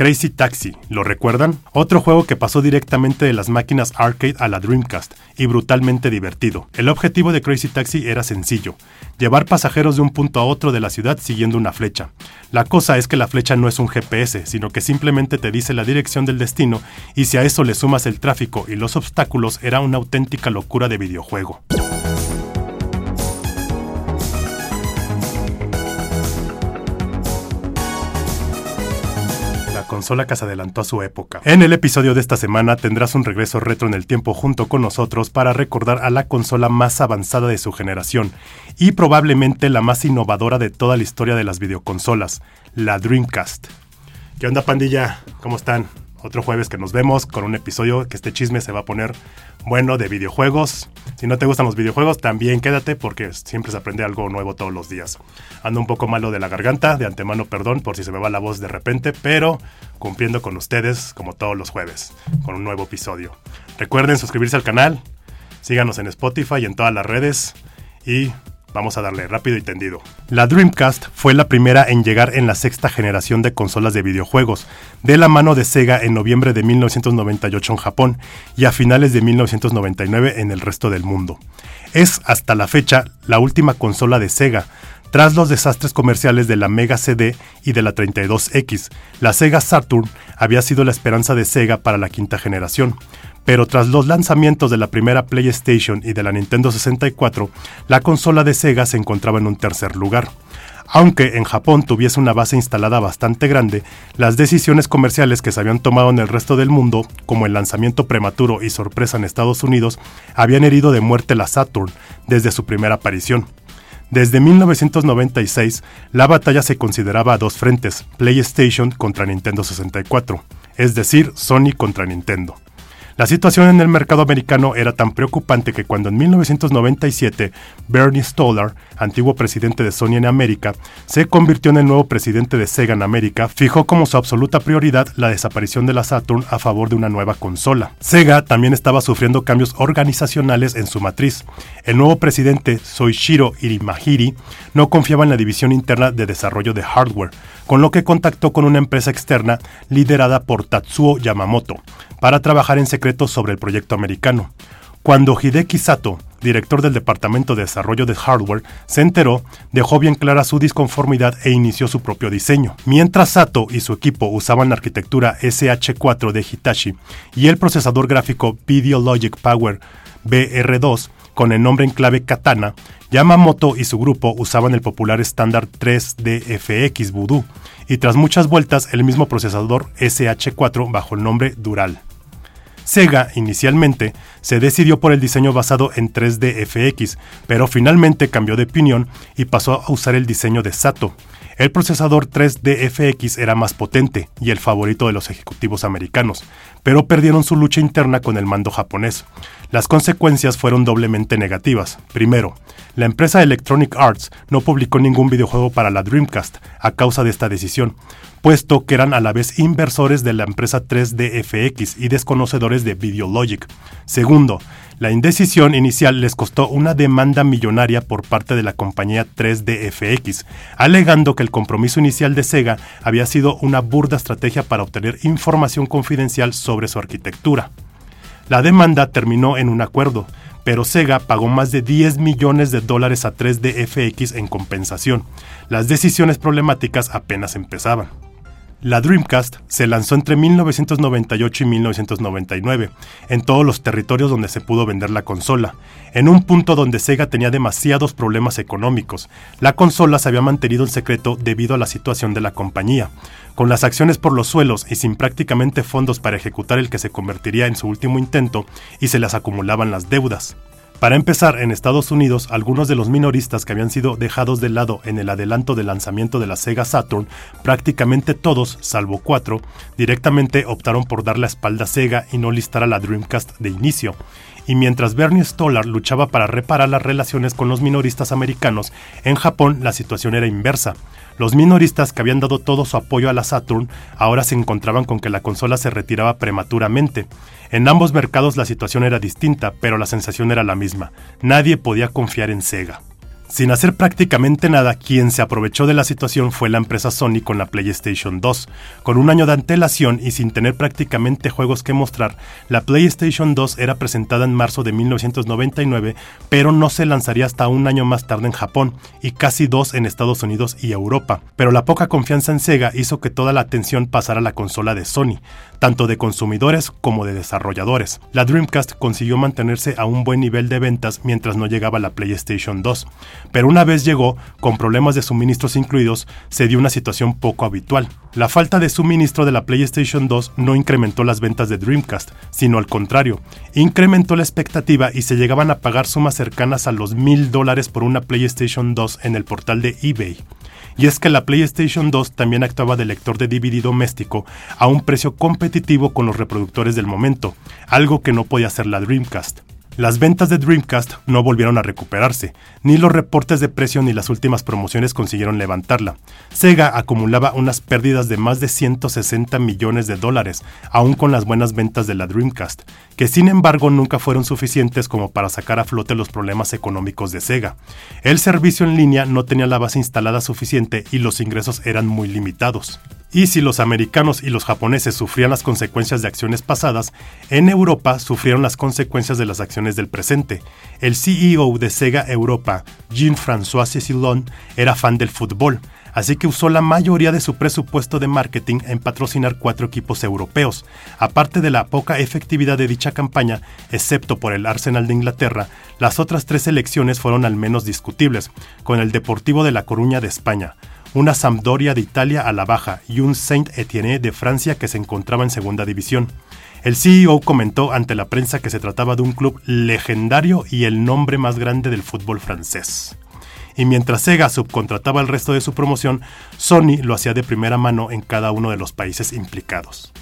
Crazy Taxi, ¿lo recuerdan? Otro juego que pasó directamente de las máquinas arcade a la Dreamcast y brutalmente divertido. El objetivo de Crazy Taxi era sencillo, llevar pasajeros de un punto a otro de la ciudad siguiendo una flecha. La cosa es que la flecha no es un GPS, sino que simplemente te dice la dirección del destino y si a eso le sumas el tráfico y los obstáculos era una auténtica locura de videojuego. Consola que se adelantó a su época. En el episodio de esta semana tendrás un regreso retro en el tiempo junto con nosotros para recordar a la consola más avanzada de su generación y probablemente la más innovadora de toda la historia de las videoconsolas, la Dreamcast. ¿Qué onda pandilla? ¿Cómo están? Otro jueves que nos vemos con un episodio que este chisme se va a poner bueno de videojuegos. Si no te gustan los videojuegos, también quédate porque siempre se aprende algo nuevo todos los días. Ando un poco malo de la garganta, de antemano perdón por si se me va la voz de repente, pero cumpliendo con ustedes como todos los jueves, con un nuevo episodio. Recuerden suscribirse al canal, síganos en Spotify y en todas las redes y Vamos a darle rápido y tendido. La Dreamcast fue la primera en llegar en la sexta generación de consolas de videojuegos, de la mano de Sega en noviembre de 1998 en Japón y a finales de 1999 en el resto del mundo. Es hasta la fecha la última consola de Sega, tras los desastres comerciales de la Mega CD y de la 32X, la Sega Saturn había sido la esperanza de Sega para la quinta generación, pero tras los lanzamientos de la primera PlayStation y de la Nintendo 64, la consola de Sega se encontraba en un tercer lugar. Aunque en Japón tuviese una base instalada bastante grande, las decisiones comerciales que se habían tomado en el resto del mundo, como el lanzamiento prematuro y sorpresa en Estados Unidos, habían herido de muerte la Saturn desde su primera aparición. Desde 1996, la batalla se consideraba a dos frentes, PlayStation contra Nintendo 64, es decir, Sony contra Nintendo. La situación en el mercado americano era tan preocupante que cuando en 1997 Bernie Stoller, antiguo presidente de Sony en América, se convirtió en el nuevo presidente de Sega en América, fijó como su absoluta prioridad la desaparición de la Saturn a favor de una nueva consola. Sega también estaba sufriendo cambios organizacionales en su matriz. El nuevo presidente, Soichiro Irimahiri, no confiaba en la división interna de desarrollo de hardware, con lo que contactó con una empresa externa liderada por Tatsuo Yamamoto, para trabajar en secreto sobre el proyecto americano. Cuando Hideki Sato, director del Departamento de Desarrollo de Hardware, se enteró, dejó bien clara su disconformidad e inició su propio diseño. Mientras Sato y su equipo usaban la arquitectura SH4 de Hitachi y el procesador gráfico Video Logic Power BR2 con el nombre en clave Katana, Yamamoto y su grupo usaban el popular estándar 3DFX Voodoo y tras muchas vueltas el mismo procesador SH4 bajo el nombre Dural. Sega, inicialmente, se decidió por el diseño basado en 3D FX, pero finalmente cambió de opinión y pasó a usar el diseño de Sato. El procesador 3D FX era más potente y el favorito de los ejecutivos americanos, pero perdieron su lucha interna con el mando japonés. Las consecuencias fueron doblemente negativas. Primero, la empresa Electronic Arts no publicó ningún videojuego para la Dreamcast a causa de esta decisión, puesto que eran a la vez inversores de la empresa 3DFX y desconocedores de Videologic. Segundo, la indecisión inicial les costó una demanda millonaria por parte de la compañía 3DFX, alegando que el compromiso inicial de Sega había sido una burda estrategia para obtener información confidencial sobre su arquitectura. La demanda terminó en un acuerdo, pero Sega pagó más de 10 millones de dólares a 3DFX en compensación. Las decisiones problemáticas apenas empezaban. La Dreamcast se lanzó entre 1998 y 1999, en todos los territorios donde se pudo vender la consola, en un punto donde Sega tenía demasiados problemas económicos. La consola se había mantenido en secreto debido a la situación de la compañía. Con las acciones por los suelos y sin prácticamente fondos para ejecutar el que se convertiría en su último intento, y se les acumulaban las deudas. Para empezar, en Estados Unidos, algunos de los minoristas que habían sido dejados de lado en el adelanto del lanzamiento de la Sega Saturn, prácticamente todos, salvo cuatro, directamente optaron por dar la espalda a Sega y no listar a la Dreamcast de inicio. Y mientras Bernie Stolar luchaba para reparar las relaciones con los minoristas americanos, en Japón la situación era inversa. Los minoristas que habían dado todo su apoyo a la Saturn ahora se encontraban con que la consola se retiraba prematuramente. En ambos mercados la situación era distinta, pero la sensación era la misma. Nadie podía confiar en Sega. Sin hacer prácticamente nada, quien se aprovechó de la situación fue la empresa Sony con la PlayStation 2. Con un año de antelación y sin tener prácticamente juegos que mostrar, la PlayStation 2 era presentada en marzo de 1999, pero no se lanzaría hasta un año más tarde en Japón y casi dos en Estados Unidos y Europa. Pero la poca confianza en Sega hizo que toda la atención pasara a la consola de Sony, tanto de consumidores como de desarrolladores. La Dreamcast consiguió mantenerse a un buen nivel de ventas mientras no llegaba la PlayStation 2, pero una vez llegó, con problemas de suministros incluidos, se dio una situación poco habitual. La falta de suministro de la PlayStation 2 no incrementó las ventas de Dreamcast, sino al contrario, incrementó la expectativa y se llegaban a pagar sumas cercanas a los mil dólares por una PlayStation 2 en el portal de eBay. Y es que la PlayStation 2 también actuaba de lector de DVD doméstico a un precio competitivo con los reproductores del momento, algo que no podía hacer la Dreamcast. Las ventas de Dreamcast no volvieron a recuperarse, ni los reportes de precio ni las últimas promociones consiguieron levantarla. Sega acumulaba unas pérdidas de más de 160 millones de dólares, aún con las buenas ventas de la Dreamcast, que sin embargo nunca fueron suficientes como para sacar a flote los problemas económicos de Sega. El servicio en línea no tenía la base instalada suficiente y los ingresos eran muy limitados. Y si los americanos y los japoneses sufrían las consecuencias de acciones pasadas, en Europa sufrieron las consecuencias de las acciones del presente. El CEO de Sega Europa, Jean-François Cécilon, era fan del fútbol, así que usó la mayoría de su presupuesto de marketing en patrocinar cuatro equipos europeos. Aparte de la poca efectividad de dicha campaña, excepto por el Arsenal de Inglaterra, las otras tres elecciones fueron al menos discutibles, con el Deportivo de La Coruña de España, una Sampdoria de Italia a la baja y un Saint-Étienne de Francia que se encontraba en segunda división. El CEO comentó ante la prensa que se trataba de un club legendario y el nombre más grande del fútbol francés. Y mientras Sega subcontrataba el resto de su promoción, Sony lo hacía de primera mano en cada uno de los países implicados.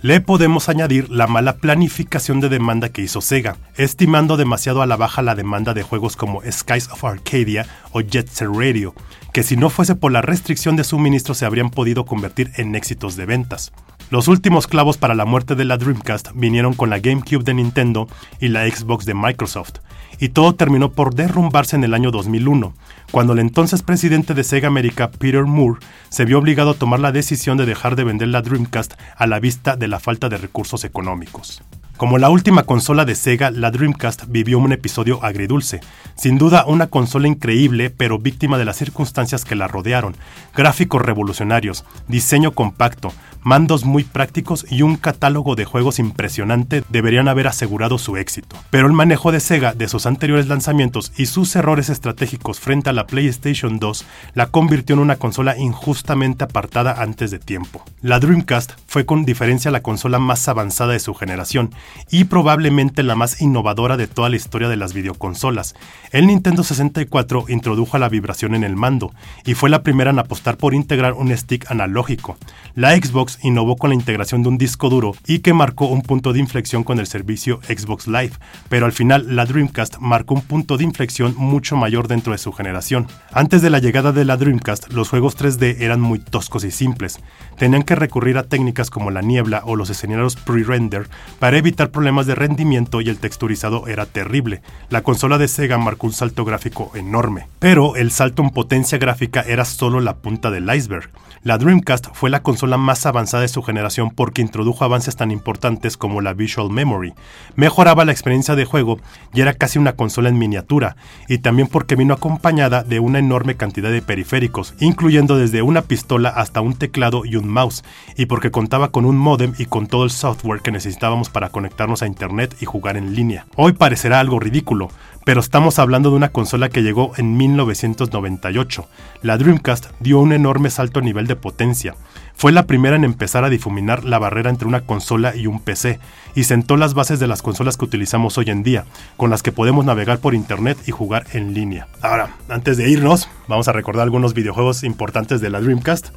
Le podemos añadir la mala planificación de demanda que hizo Sega, estimando demasiado a la baja la demanda de juegos como Skies of Arcadia o Jet Set Radio, que si no fuese por la restricción de suministro se habrían podido convertir en éxitos de ventas. Los últimos clavos para la muerte de la Dreamcast vinieron con la GameCube de Nintendo y la Xbox de Microsoft, y todo terminó por derrumbarse en el año 2001, cuando el entonces presidente de Sega América, Peter Moore, se vio obligado a tomar la decisión de dejar de vender la Dreamcast a la vista de la falta de recursos económicos. Como la última consola de Sega, la Dreamcast vivió un episodio agridulce. Sin duda una consola increíble, pero víctima de las circunstancias que la rodearon. Gráficos revolucionarios, diseño compacto, mandos muy prácticos y un catálogo de juegos impresionante deberían haber asegurado su éxito. Pero el manejo de Sega de sus anteriores lanzamientos y sus errores estratégicos frente a la PlayStation 2 la convirtió en una consola injustamente apartada antes de tiempo. La Dreamcast fue con diferencia la consola más avanzada de su generación y probablemente la más innovadora de toda la historia de las videoconsolas. El Nintendo 64 introdujo la vibración en el mando y fue la primera en apostar por integrar un stick analógico. La Xbox innovó con la integración de un disco duro y que marcó un punto de inflexión con el servicio Xbox Live, pero al final la Dreamcast marcó un punto de inflexión mucho mayor dentro de su generación. Antes de la llegada de la Dreamcast, los juegos 3D eran muy toscos y simples. Tenían que recurrir a técnicas como la niebla o los escenarios pre-render para problemas de rendimiento y el texturizado era terrible. La consola de Sega marcó un salto gráfico enorme, pero el salto en potencia gráfica era solo la punta del iceberg. La Dreamcast fue la consola más avanzada de su generación porque introdujo avances tan importantes como la Visual Memory, mejoraba la experiencia de juego y era casi una consola en miniatura, y también porque vino acompañada de una enorme cantidad de periféricos, incluyendo desde una pistola hasta un teclado y un mouse, y porque contaba con un modem y con todo el software que necesitábamos para conectarnos a internet y jugar en línea. Hoy parecerá algo ridículo, pero estamos hablando de una consola que llegó en 1998. La Dreamcast dio un enorme salto a nivel de potencia. Fue la primera en empezar a difuminar la barrera entre una consola y un PC, y sentó las bases de las consolas que utilizamos hoy en día, con las que podemos navegar por internet y jugar en línea. Ahora, antes de irnos, vamos a recordar algunos videojuegos importantes de la Dreamcast.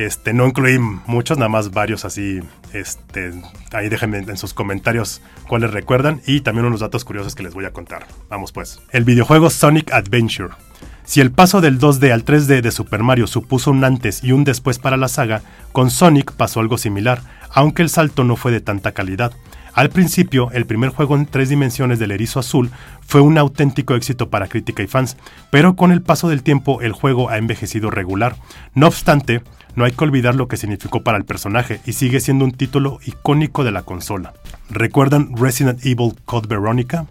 Este, no incluí muchos, nada más varios así. Este, ahí déjenme en sus comentarios cuáles recuerdan y también unos datos curiosos que les voy a contar. Vamos pues. El videojuego Sonic Adventure. Si el paso del 2D al 3D de Super Mario supuso un antes y un después para la saga, con Sonic pasó algo similar, aunque el salto no fue de tanta calidad. Al principio, el primer juego en tres dimensiones del Erizo Azul fue un auténtico éxito para crítica y fans, pero con el paso del tiempo el juego ha envejecido regular. No obstante, no hay que olvidar lo que significó para el personaje y sigue siendo un título icónico de la consola. ¿Recuerdan Resident Evil Code Veronica?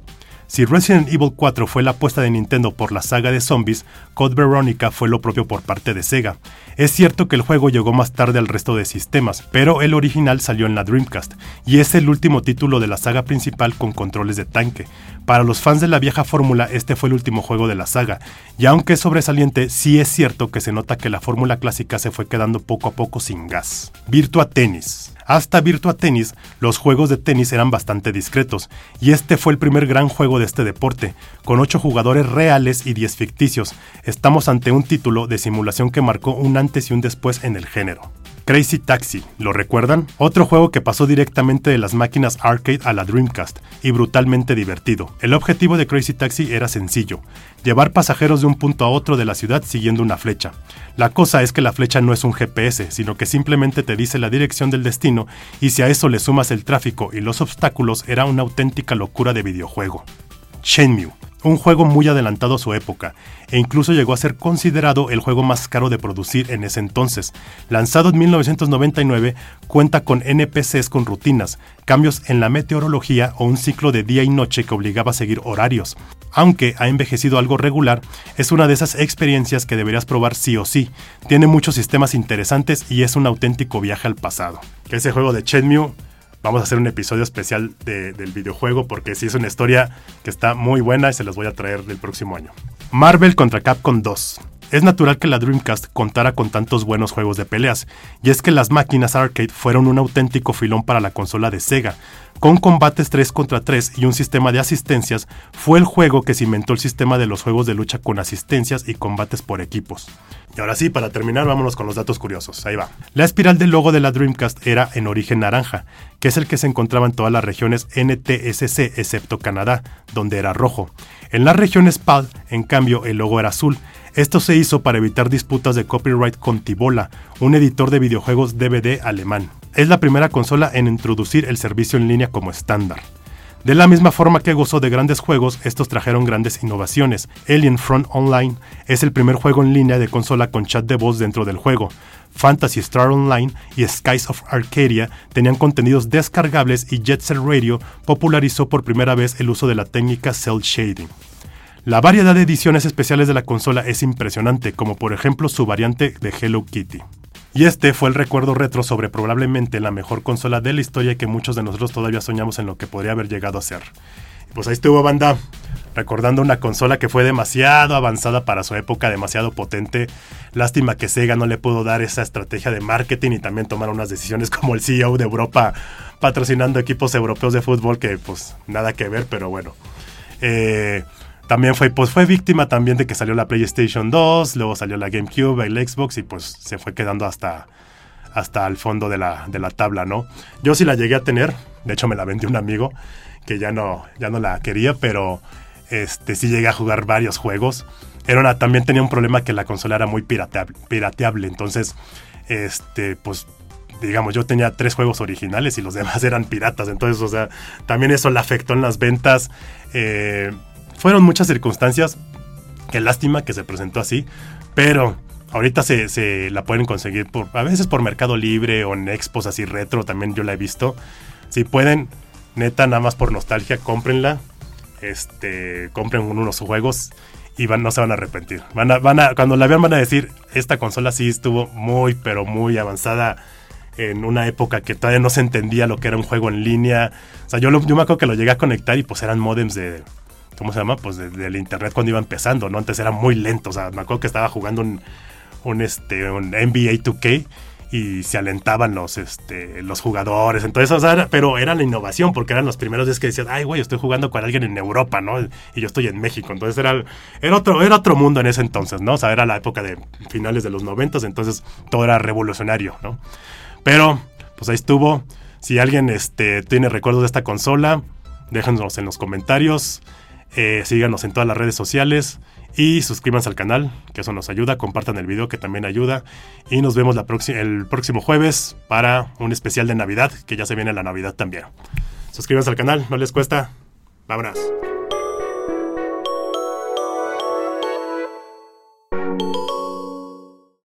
Si Resident Evil 4 fue la apuesta de Nintendo por la saga de zombies, Code Veronica fue lo propio por parte de Sega. Es cierto que el juego llegó más tarde al resto de sistemas, pero el original salió en la Dreamcast, y es el último título de la saga principal con controles de tanque. Para los fans de la vieja fórmula, este fue el último juego de la saga, y aunque es sobresaliente, sí es cierto que se nota que la fórmula clásica se fue quedando poco a poco sin gas. Virtua Tennis. Hasta Virtua Tennis, los juegos de tenis eran bastante discretos, y este fue el primer gran juego de este deporte, con 8 jugadores reales y 10 ficticios. Estamos ante un título de simulación que marcó un antes y un después en el género. Crazy Taxi, ¿lo recuerdan? Otro juego que pasó directamente de las máquinas arcade a la Dreamcast y brutalmente divertido. El objetivo de Crazy Taxi era sencillo, llevar pasajeros de un punto a otro de la ciudad siguiendo una flecha. La cosa es que la flecha no es un GPS, sino que simplemente te dice la dirección del destino y si a eso le sumas el tráfico y los obstáculos era una auténtica locura de videojuego. Shenmue, un juego muy adelantado a su época, e incluso llegó a ser considerado el juego más caro de producir en ese entonces. Lanzado en 1999, cuenta con NPCs con rutinas, cambios en la meteorología o un ciclo de día y noche que obligaba a seguir horarios. Aunque ha envejecido algo regular, es una de esas experiencias que deberías probar sí o sí. Tiene muchos sistemas interesantes y es un auténtico viaje al pasado. Ese juego de Shenmue vamos a hacer un episodio especial del videojuego porque sí es una historia que está muy buena y se las voy a traer el próximo año. Marvel contra Capcom 2. Es natural que la Dreamcast contara con tantos buenos juegos de peleas, y es que las máquinas arcade fueron un auténtico filón para la consola de Sega. Con combates 3 contra 3 y un sistema de asistencias, fue el juego que cimentó el sistema de los juegos de lucha con asistencias y combates por equipos. Y ahora sí, para terminar, vámonos con los datos curiosos. Ahí va. La espiral del logo de la Dreamcast era en origen naranja, que es el que se encontraba en todas las regiones NTSC, excepto Canadá, donde era rojo. En las regiones PAL, en cambio, el logo era azul. Esto se hizo para evitar disputas de copyright con Tibola, un editor de videojuegos DVD alemán. Es la primera consola en introducir el servicio en línea como estándar. De la misma forma que gozó de grandes juegos, estos trajeron grandes innovaciones. Alien Front Online es el primer juego en línea de consola con chat de voz dentro del juego. Fantasy Star Online y Skies of Arcadia tenían contenidos descargables y Jet Set Radio popularizó por primera vez el uso de la técnica cel shading. La variedad de ediciones especiales de la consola es impresionante, como por ejemplo su variante de Hello Kitty. Y este fue el recuerdo retro sobre probablemente la mejor consola de la historia que muchos de nosotros todavía soñamos en lo que podría haber llegado a ser. pues ahí estuvo banda, recordando una consola que fue demasiado avanzada para su época, demasiado potente. Lástima que Sega no le pudo dar esa estrategia de marketing y también tomar unas decisiones como el CEO de Europa patrocinando equipos europeos de fútbol que pues nada que ver, pero bueno. Eh, también fue, pues fue víctima también de que salió la PlayStation 2, luego salió la GameCube, el Xbox y pues se fue quedando hasta, hasta el fondo de la, de la tabla, ¿no? Yo sí la llegué a tener, de hecho me la vendió un amigo que ya no, ya no la quería, pero este, sí llegué a jugar varios juegos. Era también tenía un problema que la consola era muy pirateable, pirateable entonces, este, pues digamos, yo tenía tres juegos originales y los demás eran piratas. Entonces, o sea, también eso le afectó en las ventas. Eh, fueron muchas circunstancias. Qué lástima que se presentó así. Pero ahorita se, la pueden conseguir por, a veces por Mercado Libre o en expos así retro. También yo la he visto. Si pueden, neta, nada más por nostalgia, cómprenla. Este, compren unos juegos y van, no se van a arrepentir. Van a, van a, cuando la vean van a decir, esta consola sí estuvo muy, pero muy avanzada en una época que todavía no se entendía lo que era un juego en línea. O sea, yo, yo me acuerdo que lo llegué a conectar y pues eran modems de ¿cómo se llama? Pues del internet cuando iba empezando, ¿no? Antes era muy lento, o sea, me acuerdo que estaba jugando un, un, este, un NBA 2K y se alentaban los, este, los jugadores. Entonces, o sea, pero era la innovación, porque eran los primeros días que decían, ay, güey, estoy jugando con alguien en Europa, ¿no? Y yo estoy en México. Entonces era, era, otro, era otro mundo en ese entonces, ¿no? O sea, era la época de finales de los noventas, entonces todo era revolucionario, ¿no? Pero, pues ahí estuvo. Si alguien este, tiene recuerdos de esta consola, déjenos en los comentarios. Eh, síganos en todas las redes sociales y suscríbanse al canal, que eso nos ayuda. Compartan el video, que también ayuda. Y nos vemos el próximo jueves para un especial de Navidad, que ya se viene la Navidad también. Suscríbanse al canal, no les cuesta. Vámonos.